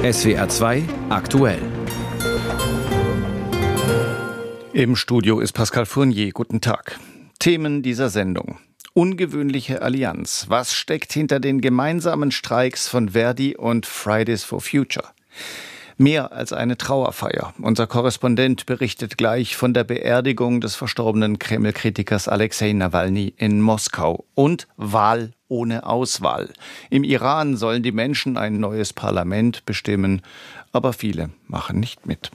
SWR 2 aktuell. Im Studio ist Pascal Fournier. Guten Tag. Themen dieser Sendung. Ungewöhnliche Allianz. Was steckt hinter den gemeinsamen Streiks von Verdi und Fridays for Future? Mehr als eine Trauerfeier. Unser Korrespondent berichtet gleich von der Beerdigung des verstorbenen Kreml-Kritikers Alexei Nawalny in Moskau und Wahl ohne Auswahl. Im Iran sollen die Menschen ein neues Parlament bestimmen, aber viele machen nicht mit.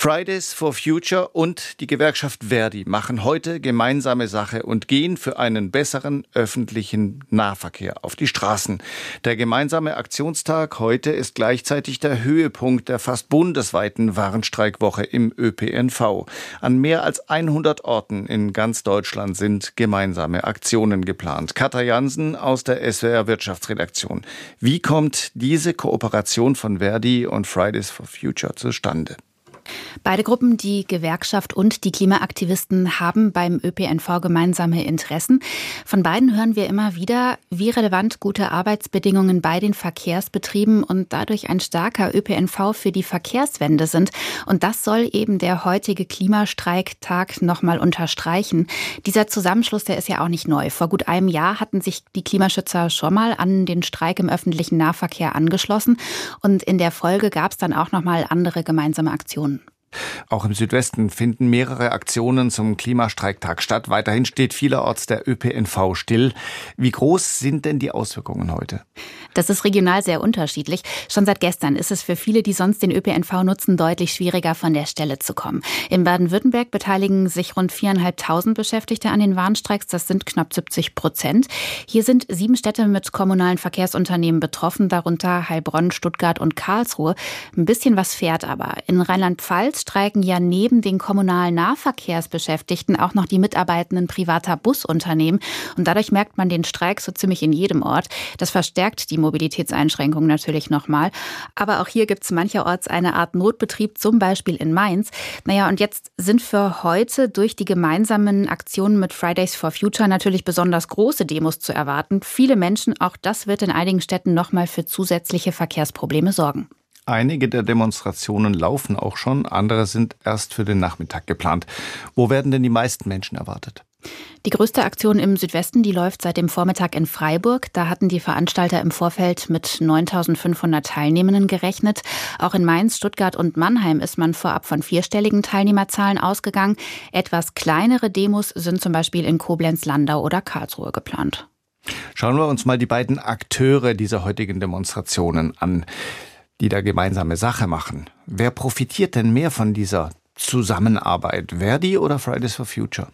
Fridays for Future und die Gewerkschaft Verdi machen heute gemeinsame Sache und gehen für einen besseren öffentlichen Nahverkehr auf die Straßen. Der gemeinsame Aktionstag heute ist gleichzeitig der Höhepunkt der fast bundesweiten Warnstreikwoche im ÖPNV. An mehr als 100 Orten in ganz Deutschland sind gemeinsame Aktionen geplant. Katja Jansen aus der SWR Wirtschaftsredaktion. Wie kommt diese Kooperation von Verdi und Fridays for Future zustande? Beide Gruppen, die Gewerkschaft und die Klimaaktivisten, haben beim ÖPNV gemeinsame Interessen. Von beiden hören wir immer wieder, wie relevant gute Arbeitsbedingungen bei den Verkehrsbetrieben und dadurch ein starker ÖPNV für die Verkehrswende sind. Und das soll eben der heutige Klimastreiktag nochmal unterstreichen. Dieser Zusammenschluss, der ist ja auch nicht neu. Vor gut einem Jahr hatten sich die Klimaschützer schon mal an den Streik im öffentlichen Nahverkehr angeschlossen. Und in der Folge gab es dann auch nochmal andere gemeinsame Aktionen. Auch im Südwesten finden mehrere Aktionen zum Klimastreiktag statt. Weiterhin steht vielerorts der ÖPNV still. Wie groß sind denn die Auswirkungen heute? Das ist regional sehr unterschiedlich. Schon seit gestern ist es für viele, die sonst den ÖPNV nutzen, deutlich schwieriger, von der Stelle zu kommen. In Baden-Württemberg beteiligen sich rund viereinhalbtausend Beschäftigte an den Warnstreiks. Das sind knapp 70 Prozent. Hier sind sieben Städte mit kommunalen Verkehrsunternehmen betroffen, darunter Heilbronn, Stuttgart und Karlsruhe. Ein bisschen was fährt aber. In Rheinland-Pfalz streiken ja neben den kommunalen Nahverkehrsbeschäftigten auch noch die Mitarbeitenden privater Busunternehmen. Und dadurch merkt man den Streik so ziemlich in jedem Ort. Das verstärkt die Mobilitätseinschränkungen natürlich nochmal. Aber auch hier gibt es mancherorts eine Art Notbetrieb, zum Beispiel in Mainz. Naja, und jetzt sind für heute durch die gemeinsamen Aktionen mit Fridays for Future natürlich besonders große Demos zu erwarten. Viele Menschen, auch das wird in einigen Städten nochmal für zusätzliche Verkehrsprobleme sorgen. Einige der Demonstrationen laufen auch schon, andere sind erst für den Nachmittag geplant. Wo werden denn die meisten Menschen erwartet? Die größte Aktion im Südwesten, die läuft seit dem Vormittag in Freiburg. Da hatten die Veranstalter im Vorfeld mit 9500 Teilnehmenden gerechnet. Auch in Mainz, Stuttgart und Mannheim ist man vorab von vierstelligen Teilnehmerzahlen ausgegangen. Etwas kleinere Demos sind zum Beispiel in Koblenz, Landau oder Karlsruhe geplant. Schauen wir uns mal die beiden Akteure dieser heutigen Demonstrationen an die da gemeinsame Sache machen. Wer profitiert denn mehr von dieser Zusammenarbeit? Verdi oder Fridays for Future?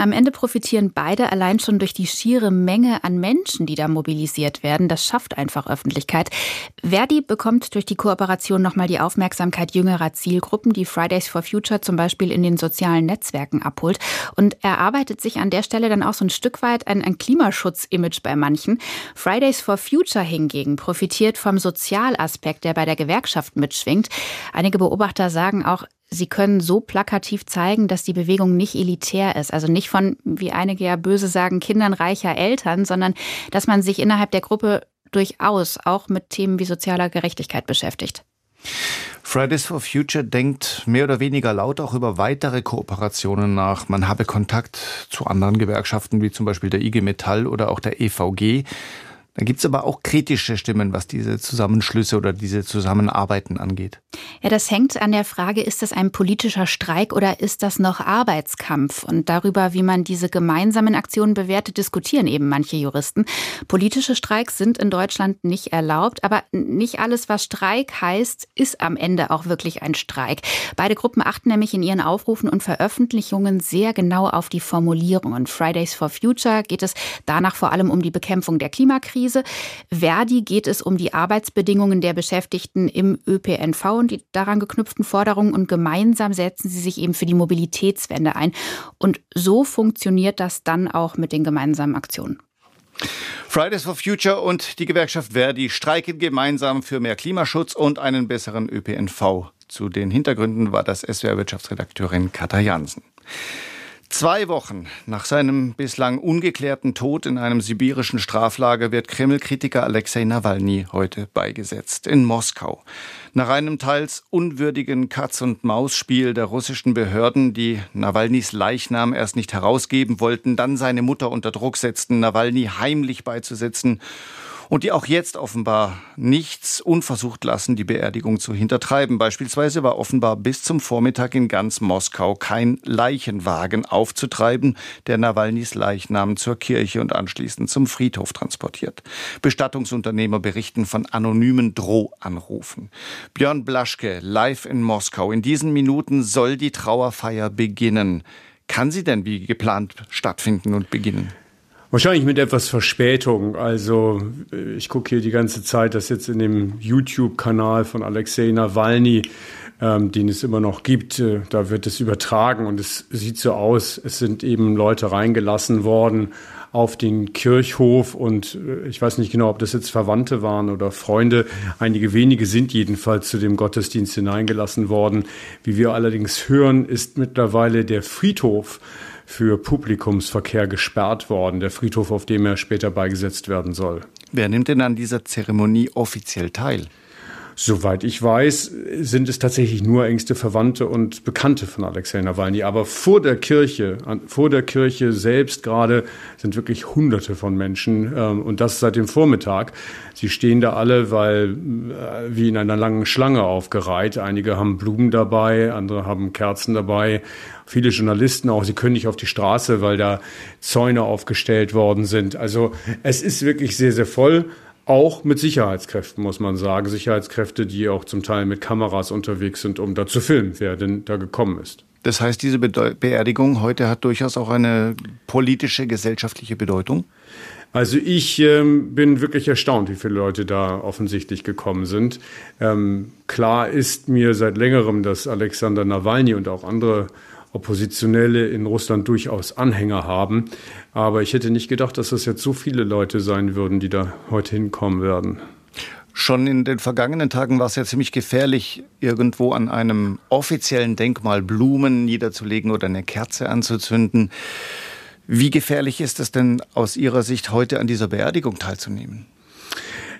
Am Ende profitieren beide allein schon durch die schiere Menge an Menschen, die da mobilisiert werden. Das schafft einfach Öffentlichkeit. Verdi bekommt durch die Kooperation nochmal die Aufmerksamkeit jüngerer Zielgruppen, die Fridays for Future zum Beispiel in den sozialen Netzwerken abholt. Und erarbeitet sich an der Stelle dann auch so ein Stück weit ein, ein Klimaschutz-Image bei manchen. Fridays for Future hingegen profitiert vom Sozialaspekt, der bei der Gewerkschaft mitschwingt. Einige Beobachter sagen auch, Sie können so plakativ zeigen, dass die Bewegung nicht elitär ist. Also nicht von, wie einige ja böse sagen, Kindern reicher Eltern, sondern dass man sich innerhalb der Gruppe durchaus auch mit Themen wie sozialer Gerechtigkeit beschäftigt. Fridays for Future denkt mehr oder weniger laut auch über weitere Kooperationen nach. Man habe Kontakt zu anderen Gewerkschaften wie zum Beispiel der IG Metall oder auch der EVG. Dann gibt es aber auch kritische Stimmen, was diese Zusammenschlüsse oder diese Zusammenarbeiten angeht. Ja, das hängt an der Frage, ist das ein politischer Streik oder ist das noch Arbeitskampf? Und darüber, wie man diese gemeinsamen Aktionen bewertet, diskutieren eben manche Juristen. Politische Streiks sind in Deutschland nicht erlaubt, aber nicht alles, was Streik heißt, ist am Ende auch wirklich ein Streik. Beide Gruppen achten nämlich in ihren Aufrufen und Veröffentlichungen sehr genau auf die Formulierungen. Fridays for Future geht es danach vor allem um die Bekämpfung der Klimakrise. Klimakrise. Verdi geht es um die Arbeitsbedingungen der Beschäftigten im ÖPNV und die daran geknüpften Forderungen und gemeinsam setzen sie sich eben für die Mobilitätswende ein. Und so funktioniert das dann auch mit den gemeinsamen Aktionen. Fridays for Future und die Gewerkschaft Verdi streiken gemeinsam für mehr Klimaschutz und einen besseren ÖPNV. Zu den Hintergründen war das SWR-Wirtschaftsredakteurin Katha Jansen. Zwei Wochen nach seinem bislang ungeklärten Tod in einem sibirischen Straflager wird Kreml-Kritiker Alexei Nawalny heute beigesetzt in Moskau. Nach einem teils unwürdigen Katz-und-Maus-Spiel der russischen Behörden, die Nawalnys Leichnam erst nicht herausgeben wollten, dann seine Mutter unter Druck setzten, Nawalny heimlich beizusetzen und die auch jetzt offenbar nichts unversucht lassen, die Beerdigung zu hintertreiben. Beispielsweise war offenbar bis zum Vormittag in ganz Moskau kein Leichenwagen aufzutreiben, der Nawalnys Leichnam zur Kirche und anschließend zum Friedhof transportiert. Bestattungsunternehmer berichten von anonymen Drohanrufen. Björn Blaschke, live in Moskau. In diesen Minuten soll die Trauerfeier beginnen. Kann sie denn wie geplant stattfinden und beginnen? Wahrscheinlich mit etwas Verspätung. Also ich gucke hier die ganze Zeit, dass jetzt in dem YouTube-Kanal von Alexei Nawalny, ähm, den es immer noch gibt, äh, da wird es übertragen und es sieht so aus, es sind eben Leute reingelassen worden auf den Kirchhof und äh, ich weiß nicht genau, ob das jetzt Verwandte waren oder Freunde. Einige wenige sind jedenfalls zu dem Gottesdienst hineingelassen worden. Wie wir allerdings hören, ist mittlerweile der Friedhof für Publikumsverkehr gesperrt worden, der Friedhof, auf dem er später beigesetzt werden soll. Wer nimmt denn an dieser Zeremonie offiziell teil? Soweit ich weiß, sind es tatsächlich nur engste Verwandte und Bekannte von Alexei Nawalny. Aber vor der Kirche, vor der Kirche selbst gerade sind wirklich Hunderte von Menschen ähm, und das seit dem Vormittag. Sie stehen da alle, weil äh, wie in einer langen Schlange aufgereiht. Einige haben Blumen dabei, andere haben Kerzen dabei. Viele Journalisten auch. Sie können nicht auf die Straße, weil da Zäune aufgestellt worden sind. Also es ist wirklich sehr, sehr voll. Auch mit Sicherheitskräften, muss man sagen. Sicherheitskräfte, die auch zum Teil mit Kameras unterwegs sind, um da zu filmen, wer denn da gekommen ist. Das heißt, diese Beerdigung heute hat durchaus auch eine politische, gesellschaftliche Bedeutung? Also ich ähm, bin wirklich erstaunt, wie viele Leute da offensichtlich gekommen sind. Ähm, klar ist mir seit längerem, dass Alexander Nawalny und auch andere Oppositionelle in Russland durchaus Anhänger haben. Aber ich hätte nicht gedacht, dass das jetzt so viele Leute sein würden, die da heute hinkommen werden. Schon in den vergangenen Tagen war es ja ziemlich gefährlich, irgendwo an einem offiziellen Denkmal Blumen niederzulegen oder eine Kerze anzuzünden. Wie gefährlich ist es denn aus Ihrer Sicht heute an dieser Beerdigung teilzunehmen?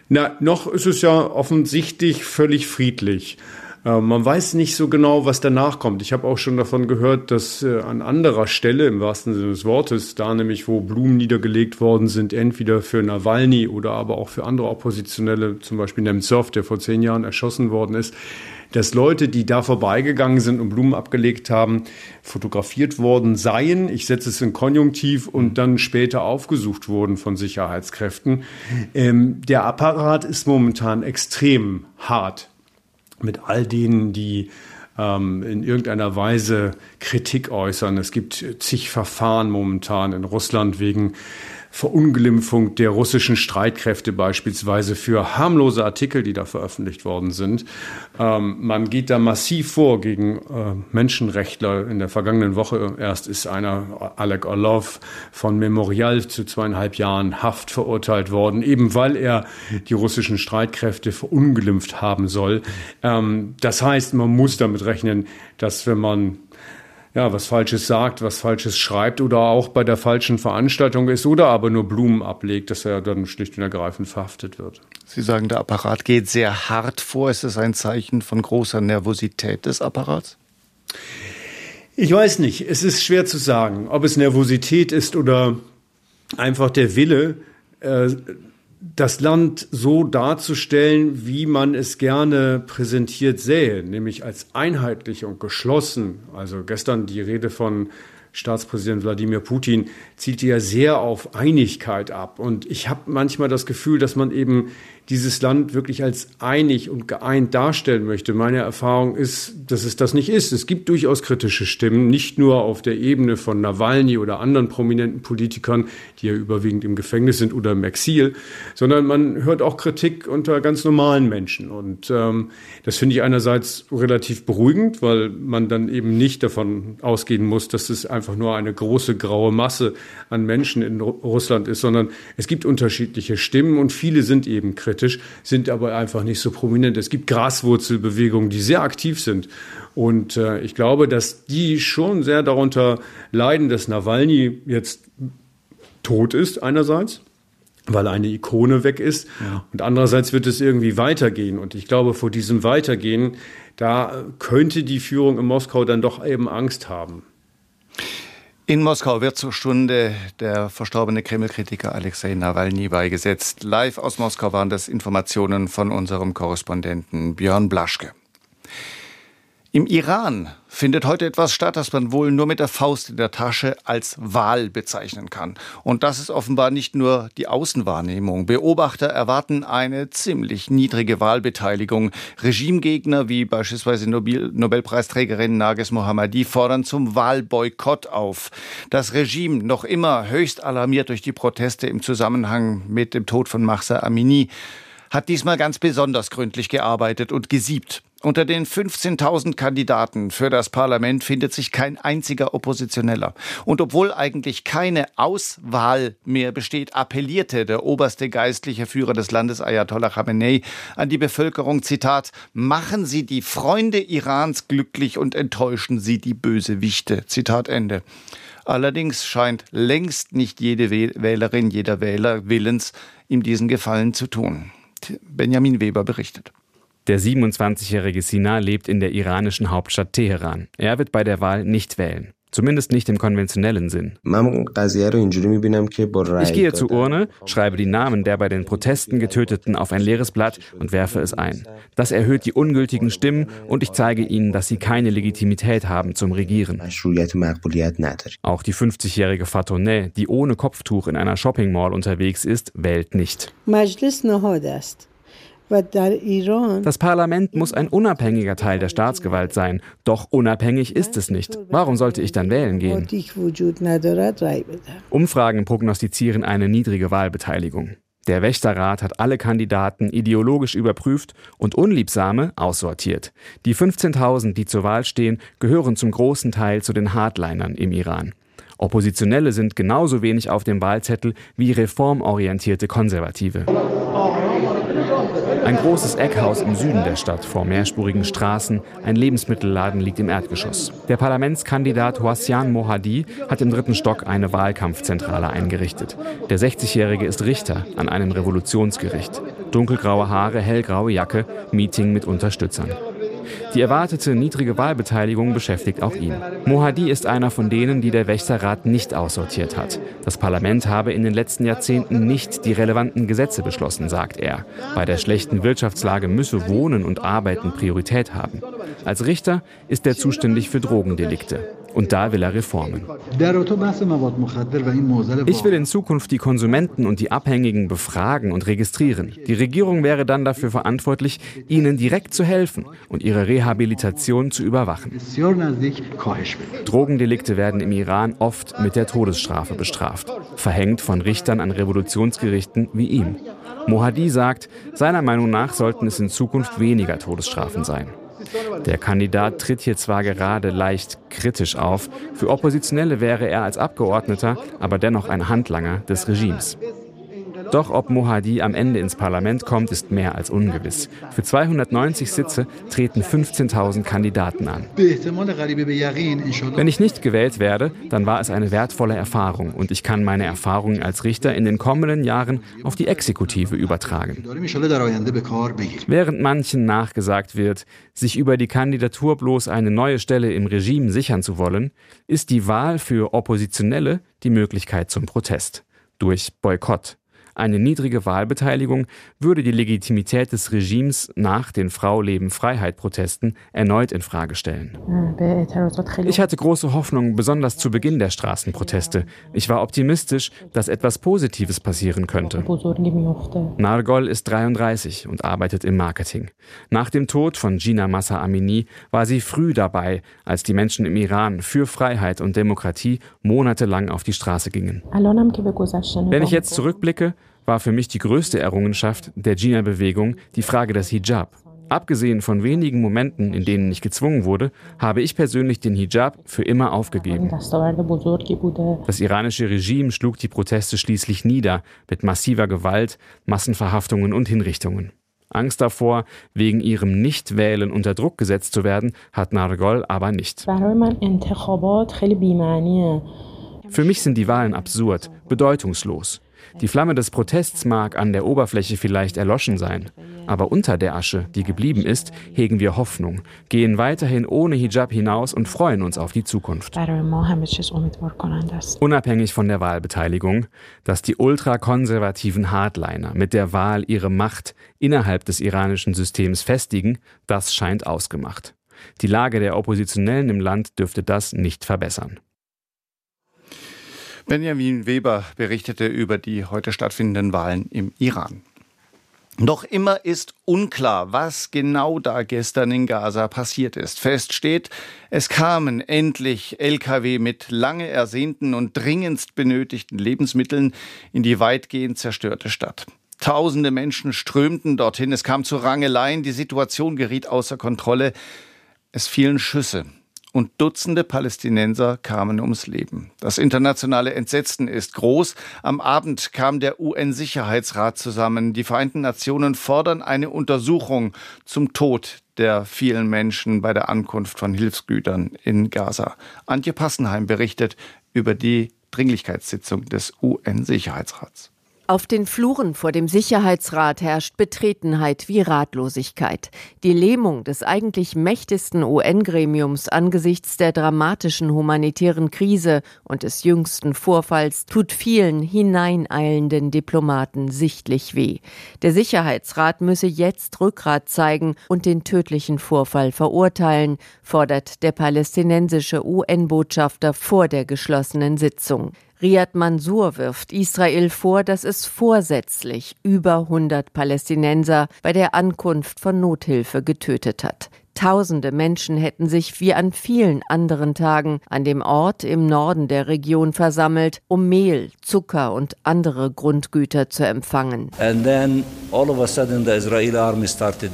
Na, noch ist es ja offensichtlich völlig friedlich. Äh, man weiß nicht so genau, was danach kommt. Ich habe auch schon davon gehört, dass äh, an anderer Stelle, im wahrsten Sinne des Wortes, da nämlich, wo Blumen niedergelegt worden sind, entweder für Nawalny oder aber auch für andere Oppositionelle, zum Beispiel Nemtsov, der vor zehn Jahren erschossen worden ist, dass Leute, die da vorbeigegangen sind und Blumen abgelegt haben, fotografiert worden seien. Ich setze es in Konjunktiv und dann später aufgesucht wurden von Sicherheitskräften. Ähm, der Apparat ist momentan extrem hart mit all denen, die ähm, in irgendeiner Weise Kritik äußern. Es gibt zig Verfahren momentan in Russland wegen Verunglimpfung der russischen Streitkräfte beispielsweise für harmlose Artikel, die da veröffentlicht worden sind. Ähm, man geht da massiv vor gegen äh, Menschenrechtler. In der vergangenen Woche erst ist einer, Alek Orlov, von Memorial zu zweieinhalb Jahren Haft verurteilt worden, eben weil er die russischen Streitkräfte verunglimpft haben soll. Ähm, das heißt, man muss damit rechnen, dass wenn man ja, was Falsches sagt, was Falsches schreibt oder auch bei der falschen Veranstaltung ist oder aber nur Blumen ablegt, dass er dann schlicht und ergreifend verhaftet wird. Sie sagen, der Apparat geht sehr hart vor. Ist das ein Zeichen von großer Nervosität des Apparats? Ich weiß nicht. Es ist schwer zu sagen, ob es Nervosität ist oder einfach der Wille, äh, das Land so darzustellen, wie man es gerne präsentiert sähe, nämlich als einheitlich und geschlossen. Also gestern die Rede von Staatspräsident Wladimir Putin zielte ja sehr auf Einigkeit ab. Und ich habe manchmal das Gefühl, dass man eben dieses Land wirklich als einig und geeint darstellen möchte. Meine Erfahrung ist, dass es das nicht ist. Es gibt durchaus kritische Stimmen, nicht nur auf der Ebene von Nawalny oder anderen prominenten Politikern, die ja überwiegend im Gefängnis sind oder im Exil, sondern man hört auch Kritik unter ganz normalen Menschen. Und ähm, das finde ich einerseits relativ beruhigend, weil man dann eben nicht davon ausgehen muss, dass es einfach nur eine große graue Masse an Menschen in Russland ist, sondern es gibt unterschiedliche Stimmen und viele sind eben kritisch kritisch, sind aber einfach nicht so prominent. Es gibt Graswurzelbewegungen, die sehr aktiv sind Und äh, ich glaube, dass die schon sehr darunter leiden, dass Nawalny jetzt tot ist einerseits weil eine Ikone weg ist. Ja. Und andererseits wird es irgendwie weitergehen. Und ich glaube, vor diesem Weitergehen, da könnte die Führung in Moskau dann doch eben Angst haben. In Moskau wird zur Stunde der verstorbene Kreml-Kritiker Alexei Nawalny beigesetzt. Live aus Moskau waren das Informationen von unserem Korrespondenten Björn Blaschke. Im Iran findet heute etwas statt, das man wohl nur mit der Faust in der Tasche als Wahl bezeichnen kann. Und das ist offenbar nicht nur die Außenwahrnehmung. Beobachter erwarten eine ziemlich niedrige Wahlbeteiligung. Regimegegner wie beispielsweise Nobel Nobelpreisträgerin Nages Mohammadi fordern zum Wahlboykott auf. Das Regime, noch immer höchst alarmiert durch die Proteste im Zusammenhang mit dem Tod von Mahsa Amini, hat diesmal ganz besonders gründlich gearbeitet und gesiebt. Unter den 15.000 Kandidaten für das Parlament findet sich kein einziger Oppositioneller. Und obwohl eigentlich keine Auswahl mehr besteht, appellierte der oberste geistliche Führer des Landes Ayatollah Khamenei an die Bevölkerung, Zitat, machen Sie die Freunde Irans glücklich und enttäuschen Sie die Bösewichte. Zitat Ende. Allerdings scheint längst nicht jede Wählerin, jeder Wähler willens, ihm diesen Gefallen zu tun. Benjamin Weber berichtet. Der 27-jährige Sina lebt in der iranischen Hauptstadt Teheran. Er wird bei der Wahl nicht wählen. Zumindest nicht im konventionellen Sinn. Ich gehe zur Urne, schreibe die Namen der bei den Protesten Getöteten auf ein leeres Blatt und werfe es ein. Das erhöht die ungültigen Stimmen und ich zeige ihnen, dass sie keine Legitimität haben zum Regieren. Auch die 50-jährige Fatoneh, die ohne Kopftuch in einer Shopping Mall unterwegs ist, wählt nicht. Das Parlament muss ein unabhängiger Teil der Staatsgewalt sein. Doch unabhängig ist es nicht. Warum sollte ich dann wählen gehen? Umfragen prognostizieren eine niedrige Wahlbeteiligung. Der Wächterrat hat alle Kandidaten ideologisch überprüft und Unliebsame aussortiert. Die 15.000, die zur Wahl stehen, gehören zum großen Teil zu den Hardlinern im Iran. Oppositionelle sind genauso wenig auf dem Wahlzettel wie reformorientierte Konservative. Ein großes Eckhaus im Süden der Stadt vor mehrspurigen Straßen, ein Lebensmittelladen liegt im Erdgeschoss. Der Parlamentskandidat Houassian Mohadi hat im dritten Stock eine Wahlkampfzentrale eingerichtet. Der 60-Jährige ist Richter an einem Revolutionsgericht. Dunkelgraue Haare, hellgraue Jacke, Meeting mit Unterstützern. Die erwartete niedrige Wahlbeteiligung beschäftigt auch ihn. Mohadi ist einer von denen, die der Wächterrat nicht aussortiert hat. Das Parlament habe in den letzten Jahrzehnten nicht die relevanten Gesetze beschlossen, sagt er. Bei der schlechten Wirtschaftslage müsse Wohnen und Arbeiten Priorität haben. Als Richter ist er zuständig für Drogendelikte. Und da will er Reformen. Ich will in Zukunft die Konsumenten und die Abhängigen befragen und registrieren. Die Regierung wäre dann dafür verantwortlich, ihnen direkt zu helfen und ihre Rehabilitation zu überwachen. Drogendelikte werden im Iran oft mit der Todesstrafe bestraft, verhängt von Richtern an Revolutionsgerichten wie ihm. Mohadi sagt, seiner Meinung nach sollten es in Zukunft weniger Todesstrafen sein. Der Kandidat tritt hier zwar gerade leicht kritisch auf, für Oppositionelle wäre er als Abgeordneter aber dennoch ein Handlanger des Regimes. Doch ob Mohadi am Ende ins Parlament kommt, ist mehr als ungewiss. Für 290 Sitze treten 15.000 Kandidaten an. Wenn ich nicht gewählt werde, dann war es eine wertvolle Erfahrung und ich kann meine Erfahrungen als Richter in den kommenden Jahren auf die Exekutive übertragen. Während manchen nachgesagt wird, sich über die Kandidatur bloß eine neue Stelle im Regime sichern zu wollen, ist die Wahl für Oppositionelle die Möglichkeit zum Protest durch Boykott. Eine niedrige Wahlbeteiligung würde die Legitimität des Regimes nach den Frau-Leben-Freiheit-Protesten erneut in Frage stellen. Ich hatte große Hoffnung, besonders zu Beginn der Straßenproteste. Ich war optimistisch, dass etwas Positives passieren könnte. Nargol ist 33 und arbeitet im Marketing. Nach dem Tod von Gina Massa Amini war sie früh dabei, als die Menschen im Iran für Freiheit und Demokratie monatelang auf die Straße gingen. Wenn ich jetzt zurückblicke, war für mich die größte Errungenschaft der Gina-Bewegung die Frage des Hijab. Abgesehen von wenigen Momenten, in denen ich gezwungen wurde, habe ich persönlich den Hijab für immer aufgegeben. Das iranische Regime schlug die Proteste schließlich nieder mit massiver Gewalt, Massenverhaftungen und Hinrichtungen. Angst davor, wegen ihrem Nichtwählen unter Druck gesetzt zu werden, hat Nargol aber nicht. Für mich sind die Wahlen absurd, bedeutungslos. Die Flamme des Protests mag an der Oberfläche vielleicht erloschen sein, aber unter der Asche, die geblieben ist, hegen wir Hoffnung, gehen weiterhin ohne Hijab hinaus und freuen uns auf die Zukunft. Unabhängig von der Wahlbeteiligung, dass die ultrakonservativen Hardliner mit der Wahl ihre Macht innerhalb des iranischen Systems festigen, das scheint ausgemacht. Die Lage der Oppositionellen im Land dürfte das nicht verbessern. Benjamin Weber berichtete über die heute stattfindenden Wahlen im Iran. Noch immer ist unklar, was genau da gestern in Gaza passiert ist. Fest steht, es kamen endlich Lkw mit lange ersehnten und dringendst benötigten Lebensmitteln in die weitgehend zerstörte Stadt. Tausende Menschen strömten dorthin, es kam zu Rangeleien, die Situation geriet außer Kontrolle. Es fielen Schüsse und Dutzende Palästinenser kamen ums Leben. Das internationale Entsetzen ist groß. Am Abend kam der UN-Sicherheitsrat zusammen. Die Vereinten Nationen fordern eine Untersuchung zum Tod der vielen Menschen bei der Ankunft von Hilfsgütern in Gaza. Antje Passenheim berichtet über die Dringlichkeitssitzung des UN-Sicherheitsrats. Auf den Fluren vor dem Sicherheitsrat herrscht Betretenheit wie Ratlosigkeit. Die Lähmung des eigentlich mächtigsten UN-Gremiums angesichts der dramatischen humanitären Krise und des jüngsten Vorfalls tut vielen hineineilenden Diplomaten sichtlich weh. Der Sicherheitsrat müsse jetzt Rückgrat zeigen und den tödlichen Vorfall verurteilen, fordert der palästinensische UN-Botschafter vor der geschlossenen Sitzung. Riyad Mansour wirft Israel vor, dass es vorsätzlich über 100 Palästinenser bei der Ankunft von Nothilfe getötet hat. Tausende Menschen hätten sich wie an vielen anderen Tagen an dem Ort im Norden der Region versammelt, um Mehl, Zucker und andere Grundgüter zu empfangen. And then all of a sudden the Israeli army started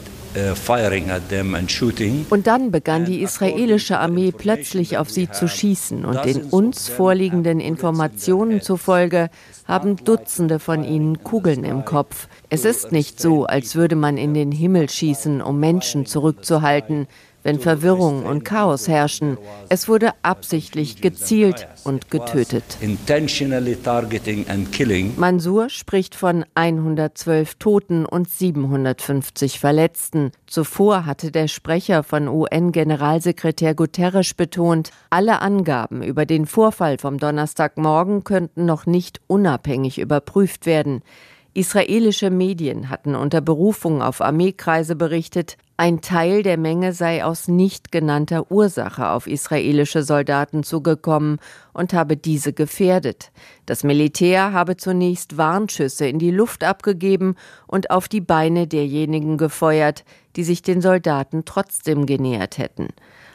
und dann begann die israelische Armee plötzlich auf sie zu schießen. Und den uns vorliegenden Informationen zufolge haben Dutzende von ihnen Kugeln im Kopf. Es ist nicht so, als würde man in den Himmel schießen, um Menschen zurückzuhalten wenn Verwirrung und Chaos herrschen. Es wurde absichtlich gezielt und getötet. Mansur spricht von 112 Toten und 750 Verletzten. Zuvor hatte der Sprecher von UN-Generalsekretär Guterres betont, alle Angaben über den Vorfall vom Donnerstagmorgen könnten noch nicht unabhängig überprüft werden. Israelische Medien hatten unter Berufung auf Armeekreise berichtet, ein Teil der Menge sei aus nicht genannter Ursache auf israelische Soldaten zugekommen und habe diese gefährdet. Das Militär habe zunächst Warnschüsse in die Luft abgegeben und auf die Beine derjenigen gefeuert, die sich den Soldaten trotzdem genähert hätten.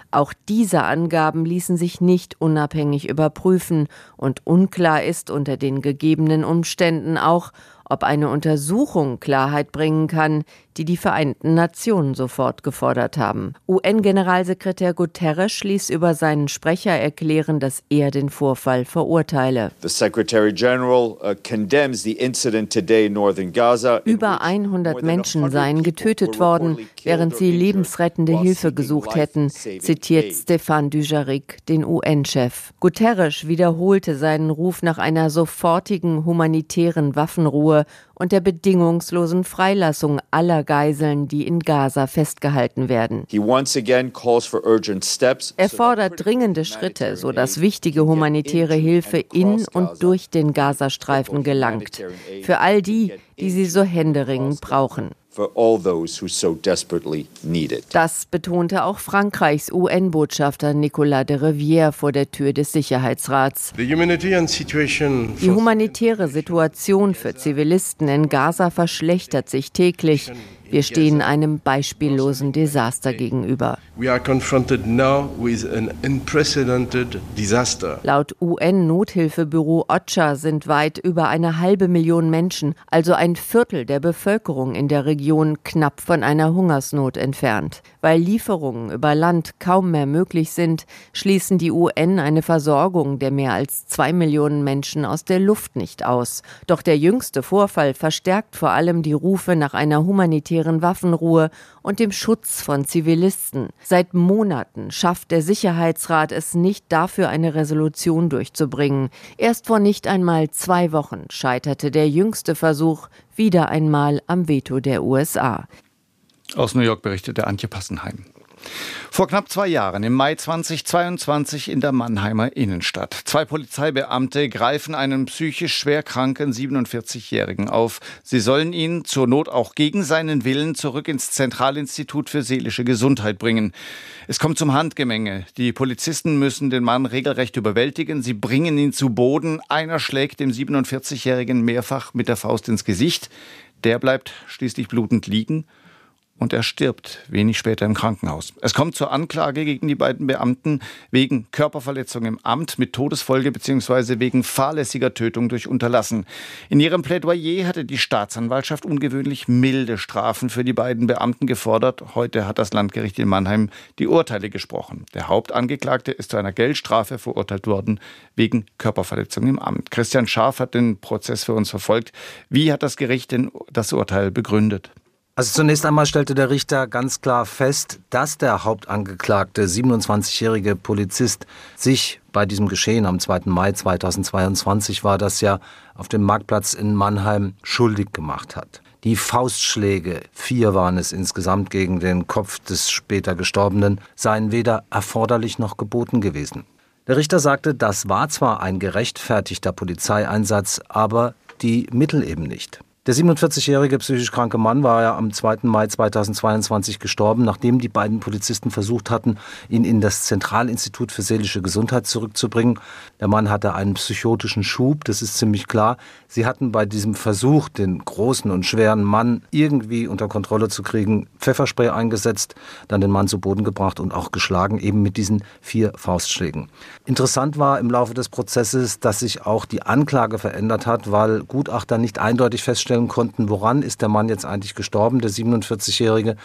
Auch diese Angaben ließen sich nicht unabhängig überprüfen, und unklar ist unter den gegebenen Umständen auch, ob eine Untersuchung Klarheit bringen kann, die die Vereinten Nationen sofort gefordert haben. UN-Generalsekretär Guterres ließ über seinen Sprecher erklären, dass er den Vorfall verurteile. Uh, über 100 Menschen seien getötet worden, während sie lebensrettende Hilfe gesucht hätten, zitiert Stefan Dujarric, den UN-Chef. Guterres wiederholte seinen Ruf nach einer sofortigen humanitären Waffenruhe und der bedingungslosen Freilassung aller Geiseln, die in Gaza festgehalten werden. Er fordert dringende Schritte, sodass wichtige humanitäre Hilfe in und durch den Gazastreifen gelangt. Für all die, die sie so händeringend brauchen. Das betonte auch Frankreichs UN-Botschafter Nicolas de Rivière vor der Tür des Sicherheitsrats. Die humanitäre Situation für Zivilisten in Gaza verschlechtert sich täglich. Wir stehen einem beispiellosen Desaster gegenüber. Laut UN-Nothilfebüro OCHA sind weit über eine halbe Million Menschen, also ein Viertel der Bevölkerung in der Region, knapp von einer Hungersnot entfernt. Weil Lieferungen über Land kaum mehr möglich sind, schließen die UN eine Versorgung der mehr als zwei Millionen Menschen aus der Luft nicht aus. Doch der jüngste Vorfall verstärkt vor allem die Rufe nach einer humanitären Waffenruhe und dem Schutz von Zivilisten. Seit Monaten schafft der Sicherheitsrat es nicht dafür, eine Resolution durchzubringen. Erst vor nicht einmal zwei Wochen scheiterte der jüngste Versuch wieder einmal am Veto der USA. Aus New York berichtete Antje Passenheim. Vor knapp zwei Jahren, im Mai 2022 in der Mannheimer Innenstadt. Zwei Polizeibeamte greifen einen psychisch schwerkranken 47-Jährigen auf. Sie sollen ihn zur Not auch gegen seinen Willen zurück ins Zentralinstitut für seelische Gesundheit bringen. Es kommt zum Handgemenge. Die Polizisten müssen den Mann regelrecht überwältigen. Sie bringen ihn zu Boden. Einer schlägt dem 47-Jährigen mehrfach mit der Faust ins Gesicht. Der bleibt schließlich blutend liegen und er stirbt wenig später im Krankenhaus. Es kommt zur Anklage gegen die beiden Beamten wegen Körperverletzung im Amt mit Todesfolge bzw. wegen fahrlässiger Tötung durch Unterlassen. In ihrem Plädoyer hatte die Staatsanwaltschaft ungewöhnlich milde Strafen für die beiden Beamten gefordert. Heute hat das Landgericht in Mannheim die Urteile gesprochen. Der Hauptangeklagte ist zu einer Geldstrafe verurteilt worden wegen Körperverletzung im Amt. Christian Scharf hat den Prozess für uns verfolgt. Wie hat das Gericht denn das Urteil begründet? Also zunächst einmal stellte der Richter ganz klar fest, dass der Hauptangeklagte, 27-jährige Polizist, sich bei diesem Geschehen am 2. Mai 2022 war das ja auf dem Marktplatz in Mannheim schuldig gemacht hat. Die Faustschläge, vier waren es insgesamt gegen den Kopf des später Gestorbenen, seien weder erforderlich noch geboten gewesen. Der Richter sagte, das war zwar ein gerechtfertigter Polizeieinsatz, aber die Mittel eben nicht. Der 47-jährige psychisch kranke Mann war ja am 2. Mai 2022 gestorben, nachdem die beiden Polizisten versucht hatten, ihn in das Zentralinstitut für seelische Gesundheit zurückzubringen. Der Mann hatte einen psychotischen Schub, das ist ziemlich klar. Sie hatten bei diesem Versuch, den großen und schweren Mann irgendwie unter Kontrolle zu kriegen, Pfefferspray eingesetzt, dann den Mann zu Boden gebracht und auch geschlagen, eben mit diesen vier Faustschlägen. Interessant war im Laufe des Prozesses, dass sich auch die Anklage verändert hat, weil Gutachter nicht eindeutig feststellen, feststellen konnten, woran ist der Mann jetzt eigentlich gestorben, der 47-Jährige.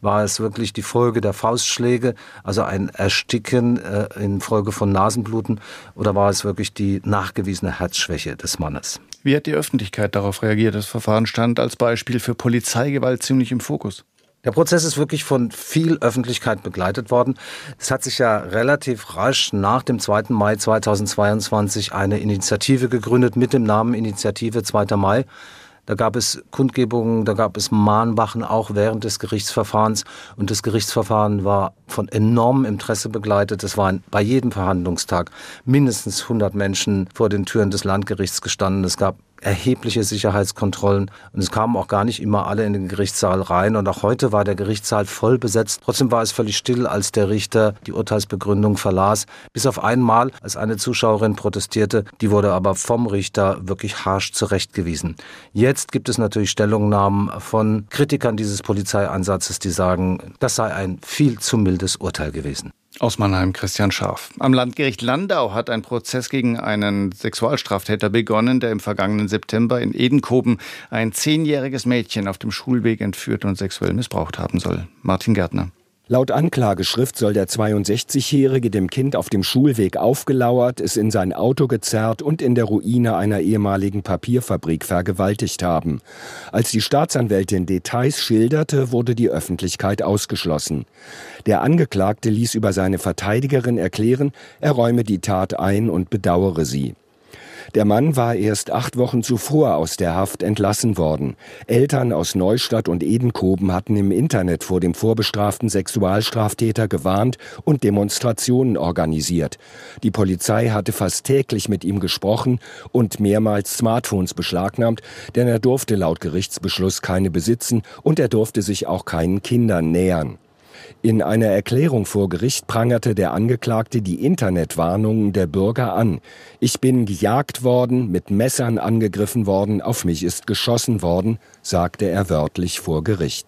War es wirklich die Folge der Faustschläge, also ein Ersticken äh, infolge von Nasenbluten, oder war es wirklich die nachgewiesene Herzschwäche des Mannes? Wie hat die Öffentlichkeit darauf reagiert? Das Verfahren stand als Beispiel für Polizeigewalt ziemlich im Fokus. Der Prozess ist wirklich von viel Öffentlichkeit begleitet worden. Es hat sich ja relativ rasch nach dem 2. Mai 2022 eine Initiative gegründet mit dem Namen Initiative 2. Mai. Da gab es Kundgebungen, da gab es Mahnwachen auch während des Gerichtsverfahrens. Und das Gerichtsverfahren war von enormem Interesse begleitet. Es waren bei jedem Verhandlungstag mindestens 100 Menschen vor den Türen des Landgerichts gestanden. Es gab erhebliche Sicherheitskontrollen und es kamen auch gar nicht immer alle in den Gerichtssaal rein und auch heute war der Gerichtssaal voll besetzt. Trotzdem war es völlig still, als der Richter die Urteilsbegründung verlas, bis auf einmal, als eine Zuschauerin protestierte, die wurde aber vom Richter wirklich harsch zurechtgewiesen. Jetzt gibt es natürlich Stellungnahmen von Kritikern dieses Polizeieinsatzes, die sagen, das sei ein viel zu mildes Urteil gewesen. Aus Mannheim Christian Scharf. Am Landgericht Landau hat ein Prozess gegen einen Sexualstraftäter begonnen, der im vergangenen September in Edenkoben ein zehnjähriges Mädchen auf dem Schulweg entführt und sexuell missbraucht haben soll. Martin Gärtner. Laut Anklageschrift soll der 62-Jährige dem Kind auf dem Schulweg aufgelauert, es in sein Auto gezerrt und in der Ruine einer ehemaligen Papierfabrik vergewaltigt haben. Als die Staatsanwältin Details schilderte, wurde die Öffentlichkeit ausgeschlossen. Der Angeklagte ließ über seine Verteidigerin erklären, er räume die Tat ein und bedauere sie. Der Mann war erst acht Wochen zuvor aus der Haft entlassen worden. Eltern aus Neustadt und Edenkoben hatten im Internet vor dem vorbestraften Sexualstraftäter gewarnt und Demonstrationen organisiert. Die Polizei hatte fast täglich mit ihm gesprochen und mehrmals Smartphones beschlagnahmt, denn er durfte laut Gerichtsbeschluss keine besitzen und er durfte sich auch keinen Kindern nähern. In einer Erklärung vor Gericht prangerte der Angeklagte die Internetwarnungen der Bürger an. Ich bin gejagt worden, mit Messern angegriffen worden, auf mich ist geschossen worden, sagte er wörtlich vor Gericht.